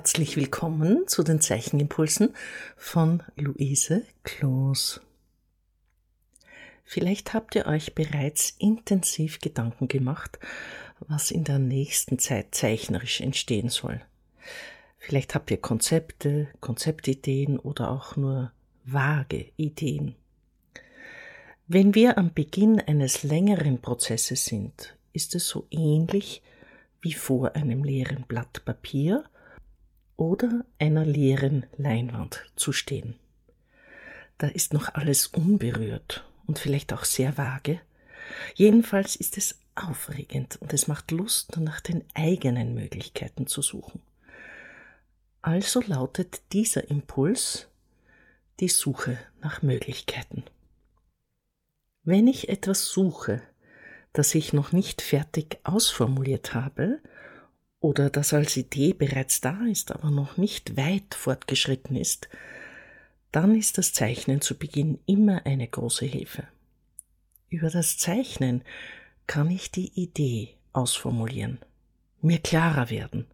Herzlich willkommen zu den Zeichenimpulsen von Luise Kloos. Vielleicht habt ihr euch bereits intensiv Gedanken gemacht, was in der nächsten Zeit zeichnerisch entstehen soll. Vielleicht habt ihr Konzepte, Konzeptideen oder auch nur vage Ideen. Wenn wir am Beginn eines längeren Prozesses sind, ist es so ähnlich wie vor einem leeren Blatt Papier oder einer leeren Leinwand zu stehen. Da ist noch alles unberührt und vielleicht auch sehr vage. Jedenfalls ist es aufregend und es macht Lust, nach den eigenen Möglichkeiten zu suchen. Also lautet dieser Impuls die Suche nach Möglichkeiten. Wenn ich etwas suche, das ich noch nicht fertig ausformuliert habe oder das als Idee bereits da ist, aber noch nicht weit fortgeschritten ist, dann ist das Zeichnen zu Beginn immer eine große Hilfe. Über das Zeichnen kann ich die Idee ausformulieren, mir klarer werden.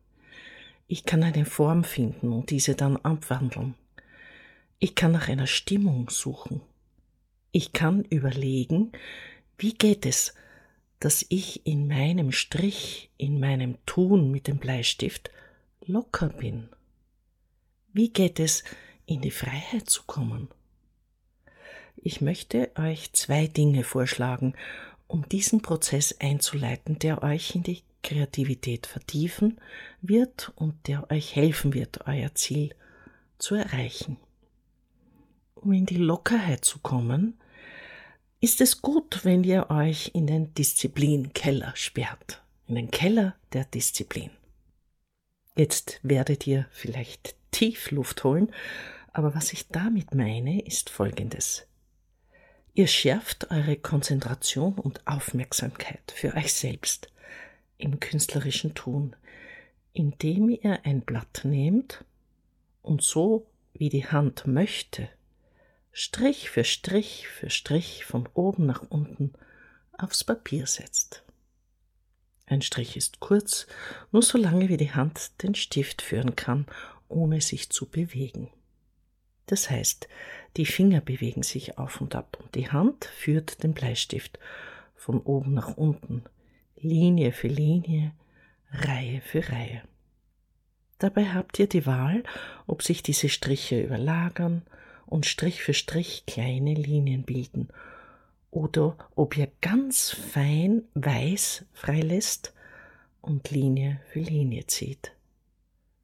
Ich kann eine Form finden und diese dann abwandeln. Ich kann nach einer Stimmung suchen. Ich kann überlegen, wie geht es, dass ich in meinem Strich, in meinem Tun mit dem Bleistift locker bin? Wie geht es, in die Freiheit zu kommen? Ich möchte euch zwei Dinge vorschlagen, um diesen Prozess einzuleiten, der euch in die Kreativität vertiefen wird und der euch helfen wird, euer Ziel zu erreichen. Um in die Lockerheit zu kommen, ist es gut, wenn ihr euch in den Disziplinkeller sperrt, in den Keller der Disziplin. Jetzt werdet ihr vielleicht tief Luft holen, aber was ich damit meine, ist Folgendes. Ihr schärft eure Konzentration und Aufmerksamkeit für euch selbst im künstlerischen Tun, indem ihr ein Blatt nehmt und so, wie die Hand möchte, Strich für Strich für Strich von oben nach unten aufs Papier setzt. Ein Strich ist kurz, nur so lange wie die Hand den Stift führen kann, ohne sich zu bewegen. Das heißt, die Finger bewegen sich auf und ab und die Hand führt den Bleistift von oben nach unten, Linie für Linie, Reihe für Reihe. Dabei habt ihr die Wahl, ob sich diese Striche überlagern, und Strich für Strich kleine Linien bilden oder ob ihr ganz fein weiß freilässt und Linie für Linie zieht.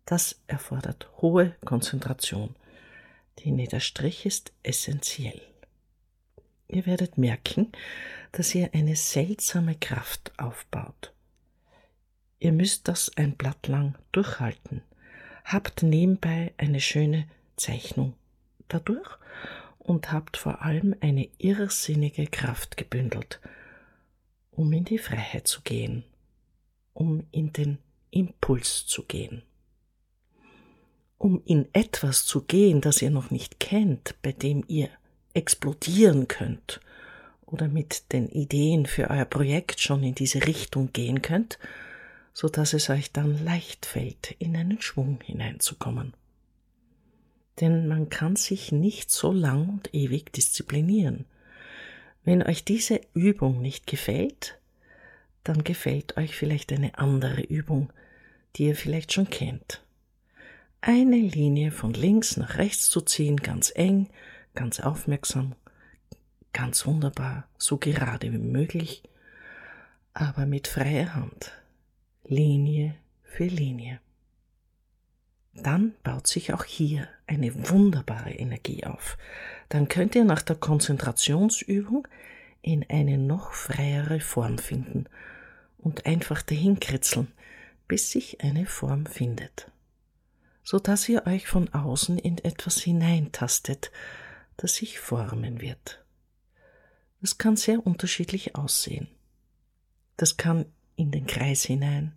Das erfordert hohe Konzentration, denn jeder Strich ist essentiell. Ihr werdet merken, dass ihr eine seltsame Kraft aufbaut. Ihr müsst das ein Blatt lang durchhalten, habt nebenbei eine schöne Zeichnung dadurch und habt vor allem eine irrsinnige Kraft gebündelt, um in die Freiheit zu gehen, um in den Impuls zu gehen. Um in etwas zu gehen, das ihr noch nicht kennt, bei dem ihr explodieren könnt oder mit den Ideen für euer Projekt schon in diese Richtung gehen könnt, so dass es euch dann leicht fällt, in einen Schwung hineinzukommen denn man kann sich nicht so lang und ewig disziplinieren. Wenn euch diese Übung nicht gefällt, dann gefällt euch vielleicht eine andere Übung, die ihr vielleicht schon kennt. Eine Linie von links nach rechts zu ziehen, ganz eng, ganz aufmerksam, ganz wunderbar, so gerade wie möglich, aber mit freier Hand, Linie für Linie dann baut sich auch hier eine wunderbare Energie auf. Dann könnt ihr nach der Konzentrationsübung in eine noch freiere Form finden und einfach dahinkritzeln, bis sich eine Form findet, so dass ihr euch von außen in etwas hineintastet, das sich formen wird. Das kann sehr unterschiedlich aussehen. Das kann in den Kreis hinein,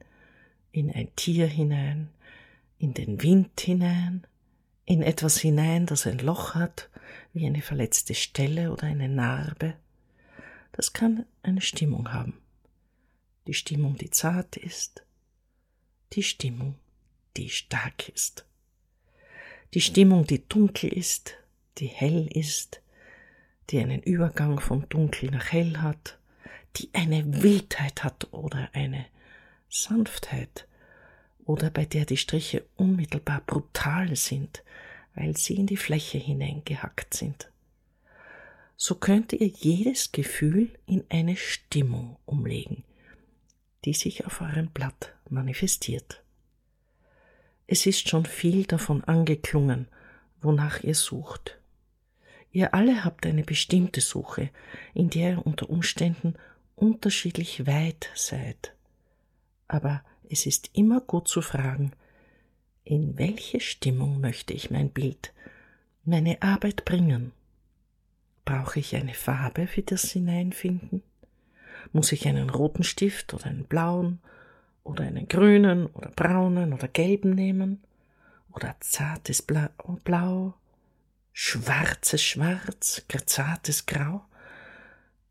in ein Tier hinein, in den Wind hinein, in etwas hinein, das ein Loch hat, wie eine verletzte Stelle oder eine Narbe. Das kann eine Stimmung haben. Die Stimmung, die zart ist, die Stimmung, die stark ist. Die Stimmung, die dunkel ist, die hell ist, die einen Übergang vom Dunkel nach hell hat, die eine Wildheit hat oder eine Sanftheit, oder bei der die Striche unmittelbar brutal sind, weil sie in die Fläche hineingehackt sind. So könnt ihr jedes Gefühl in eine Stimmung umlegen, die sich auf eurem Blatt manifestiert. Es ist schon viel davon angeklungen, wonach ihr sucht. Ihr alle habt eine bestimmte Suche, in der ihr unter Umständen unterschiedlich weit seid. Aber es ist immer gut zu fragen, in welche Stimmung möchte ich mein Bild, meine Arbeit bringen? Brauche ich eine Farbe für das Hineinfinden? Muss ich einen roten Stift oder einen blauen oder einen grünen oder braunen oder gelben nehmen? Oder zartes Blau, schwarzes Schwarz, zartes Grau?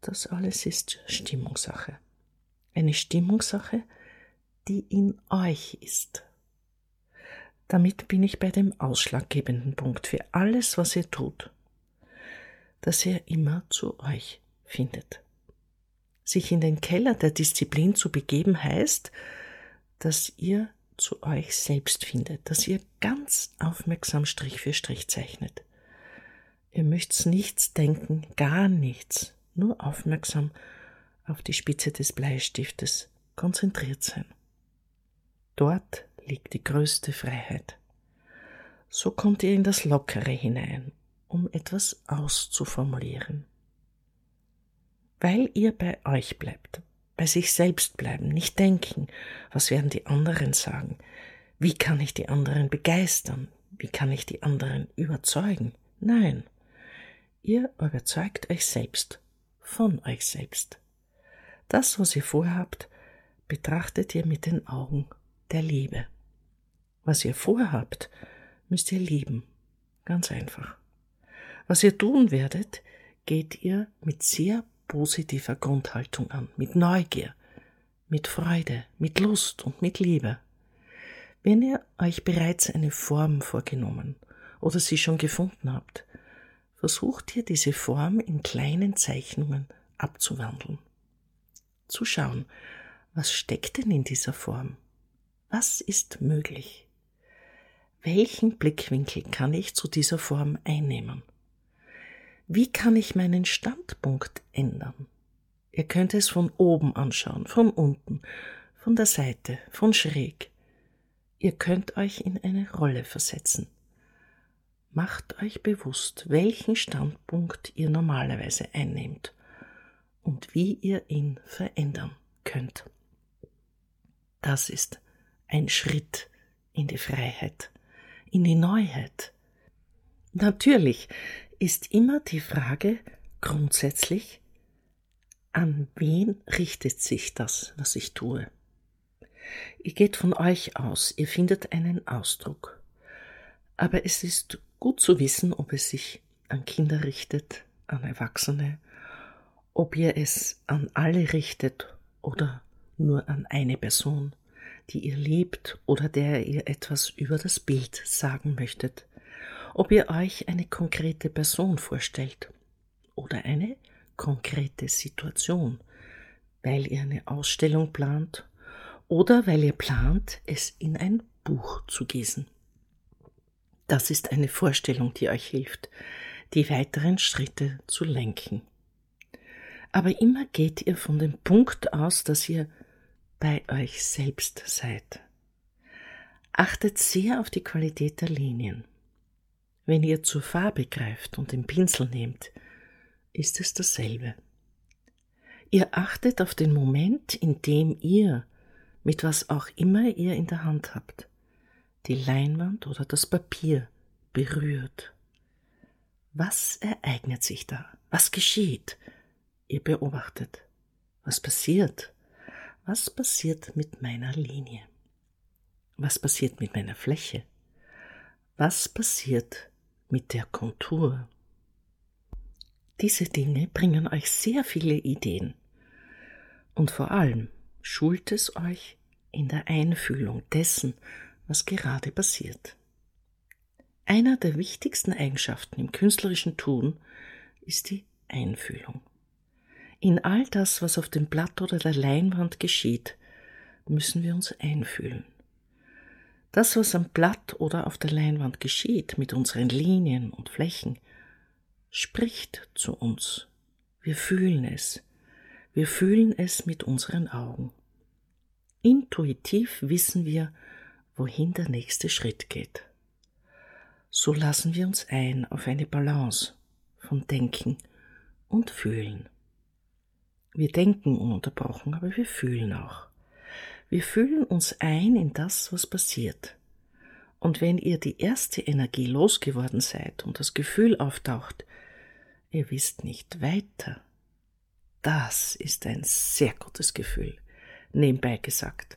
Das alles ist Stimmungssache. Eine Stimmungssache, die in euch ist. Damit bin ich bei dem ausschlaggebenden Punkt für alles, was ihr tut, dass ihr immer zu euch findet. Sich in den Keller der Disziplin zu begeben heißt, dass ihr zu euch selbst findet, dass ihr ganz aufmerksam Strich für Strich zeichnet. Ihr möcht's nichts denken, gar nichts, nur aufmerksam auf die Spitze des Bleistiftes konzentriert sein. Dort liegt die größte Freiheit. So kommt ihr in das Lockere hinein, um etwas auszuformulieren. Weil ihr bei euch bleibt, bei sich selbst bleiben, nicht denken, was werden die anderen sagen, wie kann ich die anderen begeistern, wie kann ich die anderen überzeugen. Nein, ihr überzeugt euch selbst, von euch selbst. Das, was ihr vorhabt, betrachtet ihr mit den Augen der Liebe. Was ihr vorhabt, müsst ihr lieben. Ganz einfach. Was ihr tun werdet, geht ihr mit sehr positiver Grundhaltung an, mit Neugier, mit Freude, mit Lust und mit Liebe. Wenn ihr euch bereits eine Form vorgenommen oder sie schon gefunden habt, versucht ihr diese Form in kleinen Zeichnungen abzuwandeln. Zu schauen, was steckt denn in dieser Form? Was ist möglich? Welchen Blickwinkel kann ich zu dieser Form einnehmen? Wie kann ich meinen Standpunkt ändern? Ihr könnt es von oben anschauen, von unten, von der Seite, von schräg. Ihr könnt euch in eine Rolle versetzen. Macht euch bewusst, welchen Standpunkt ihr normalerweise einnehmt und wie ihr ihn verändern könnt. Das ist ein Schritt in die Freiheit, in die Neuheit. Natürlich ist immer die Frage grundsätzlich, an wen richtet sich das, was ich tue? Ihr geht von euch aus, ihr findet einen Ausdruck. Aber es ist gut zu wissen, ob es sich an Kinder richtet, an Erwachsene, ob ihr es an alle richtet oder nur an eine Person die ihr liebt oder der ihr etwas über das Bild sagen möchtet, ob ihr euch eine konkrete Person vorstellt oder eine konkrete Situation, weil ihr eine Ausstellung plant oder weil ihr plant, es in ein Buch zu gießen. Das ist eine Vorstellung, die euch hilft, die weiteren Schritte zu lenken. Aber immer geht ihr von dem Punkt aus, dass ihr bei euch selbst seid. Achtet sehr auf die Qualität der Linien. Wenn ihr zur Farbe greift und den Pinsel nehmt, ist es dasselbe. Ihr achtet auf den Moment, in dem ihr, mit was auch immer ihr in der Hand habt, die Leinwand oder das Papier berührt. Was ereignet sich da? Was geschieht? Ihr beobachtet. Was passiert? Was passiert mit meiner Linie? Was passiert mit meiner Fläche? Was passiert mit der Kontur? Diese Dinge bringen euch sehr viele Ideen. Und vor allem schult es euch in der Einfühlung dessen, was gerade passiert. Einer der wichtigsten Eigenschaften im künstlerischen Tun ist die Einfühlung. In all das, was auf dem Blatt oder der Leinwand geschieht, müssen wir uns einfühlen. Das, was am Blatt oder auf der Leinwand geschieht, mit unseren Linien und Flächen, spricht zu uns. Wir fühlen es. Wir fühlen es mit unseren Augen. Intuitiv wissen wir, wohin der nächste Schritt geht. So lassen wir uns ein auf eine Balance von Denken und Fühlen. Wir denken ununterbrochen, aber wir fühlen auch. Wir fühlen uns ein in das, was passiert. Und wenn ihr die erste Energie losgeworden seid und das Gefühl auftaucht, ihr wisst nicht weiter, das ist ein sehr gutes Gefühl, nebenbei gesagt.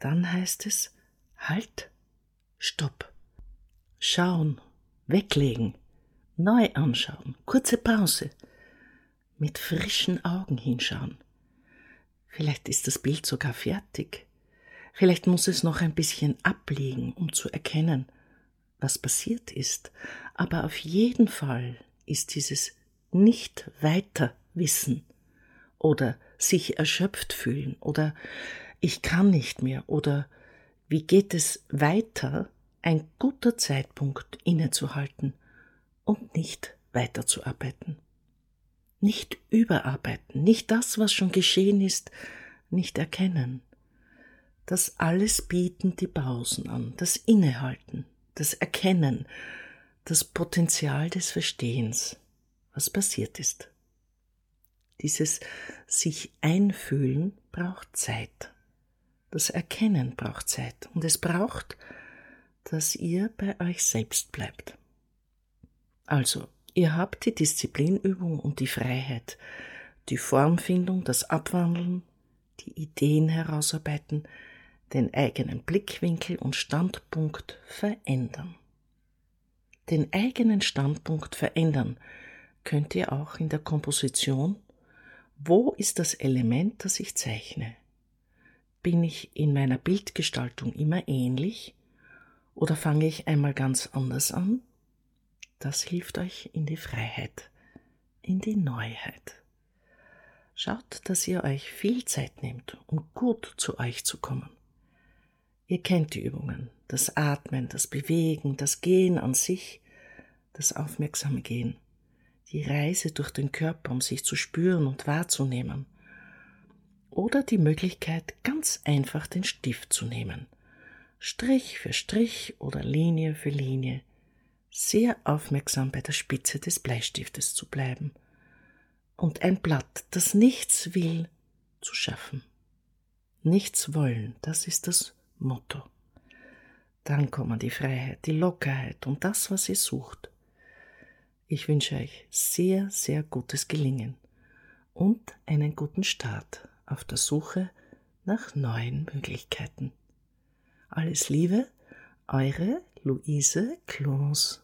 Dann heißt es Halt, Stopp, schauen, weglegen, neu anschauen, kurze Pause, mit frischen Augen hinschauen. Vielleicht ist das Bild sogar fertig. Vielleicht muss es noch ein bisschen abliegen, um zu erkennen, was passiert ist. Aber auf jeden Fall ist dieses nicht weiter wissen oder sich erschöpft fühlen oder ich kann nicht mehr oder wie geht es weiter ein guter Zeitpunkt innezuhalten und nicht weiterzuarbeiten nicht überarbeiten, nicht das, was schon geschehen ist, nicht erkennen. Das alles bieten die Pausen an, das Innehalten, das Erkennen, das Potenzial des Verstehens, was passiert ist. Dieses sich einfühlen braucht Zeit. Das Erkennen braucht Zeit und es braucht, dass ihr bei euch selbst bleibt. Also Ihr habt die Disziplinübung und die Freiheit, die Formfindung, das Abwandeln, die Ideen herausarbeiten, den eigenen Blickwinkel und Standpunkt verändern. Den eigenen Standpunkt verändern könnt ihr auch in der Komposition. Wo ist das Element, das ich zeichne? Bin ich in meiner Bildgestaltung immer ähnlich oder fange ich einmal ganz anders an? Das hilft euch in die Freiheit, in die Neuheit. Schaut, dass ihr euch viel Zeit nehmt, um gut zu euch zu kommen. Ihr kennt die Übungen, das Atmen, das Bewegen, das Gehen an sich, das aufmerksame Gehen, die Reise durch den Körper, um sich zu spüren und wahrzunehmen. Oder die Möglichkeit, ganz einfach den Stift zu nehmen, Strich für Strich oder Linie für Linie, sehr aufmerksam bei der Spitze des Bleistiftes zu bleiben und ein Blatt, das nichts will, zu schaffen. Nichts wollen, das ist das Motto. Dann kommen die Freiheit, die Lockerheit und das, was ihr sucht. Ich wünsche euch sehr, sehr gutes Gelingen und einen guten Start auf der Suche nach neuen Möglichkeiten. Alles Liebe, eure Luise Kloos.